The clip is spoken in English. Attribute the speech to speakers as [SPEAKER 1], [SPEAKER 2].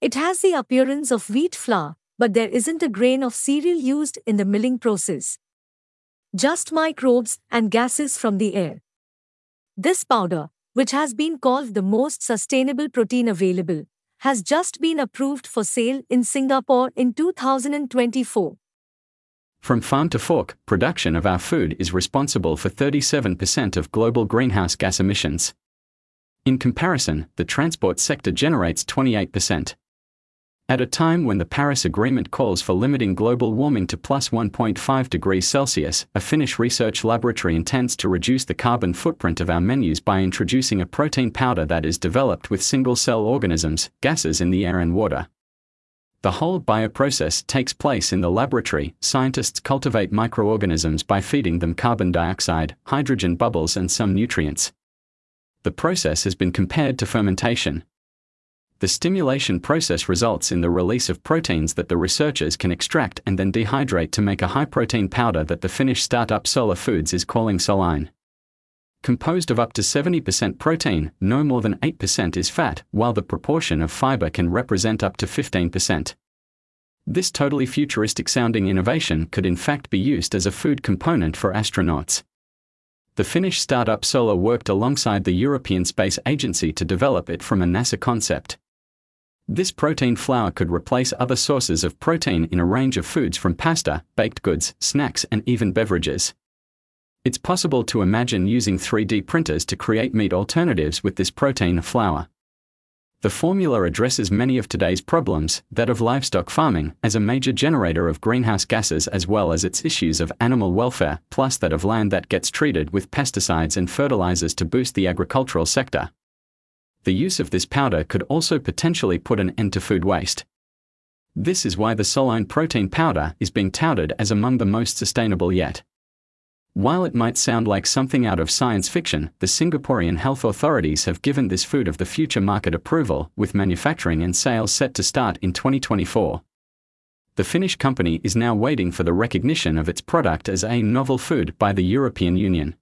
[SPEAKER 1] It has the appearance of wheat flour, but there isn't a grain of cereal used in the milling process. Just microbes and gases from the air. This powder, which has been called the most sustainable protein available, has just been approved for sale in Singapore in 2024.
[SPEAKER 2] From farm to fork, production of our food is responsible for 37% of global greenhouse gas emissions. In comparison, the transport sector generates 28%. At a time when the Paris Agreement calls for limiting global warming to plus 1.5 degrees Celsius, a Finnish research laboratory intends to reduce the carbon footprint of our menus by introducing a protein powder that is developed with single cell organisms, gases in the air and water. The whole bioprocess takes place in the laboratory. Scientists cultivate microorganisms by feeding them carbon dioxide, hydrogen bubbles, and some nutrients. The process has been compared to fermentation, the stimulation process results in the release of proteins that the researchers can extract and then dehydrate to make a high protein powder that the Finnish startup Solar Foods is calling Solein. Composed of up to 70% protein, no more than 8% is fat, while the proportion of fiber can represent up to 15%. This totally futuristic sounding innovation could in fact be used as a food component for astronauts the Finnish startup Solar worked alongside the European Space Agency to develop it from a NASA concept. This protein flour could replace other sources of protein in a range of foods from pasta, baked goods, snacks, and even beverages. It's possible to imagine using 3D printers to create meat alternatives with this protein flour. The formula addresses many of today's problems, that of livestock farming, as a major generator of greenhouse gases, as well as its issues of animal welfare, plus that of land that gets treated with pesticides and fertilizers to boost the agricultural sector the use of this powder could also potentially put an end to food waste. This is why the Solein protein powder is being touted as among the most sustainable yet. While it might sound like something out of science fiction, the Singaporean health authorities have given this food of the future market approval, with manufacturing and sales set to start in 2024. The Finnish company is now waiting for the recognition of its product as a novel food by the European Union.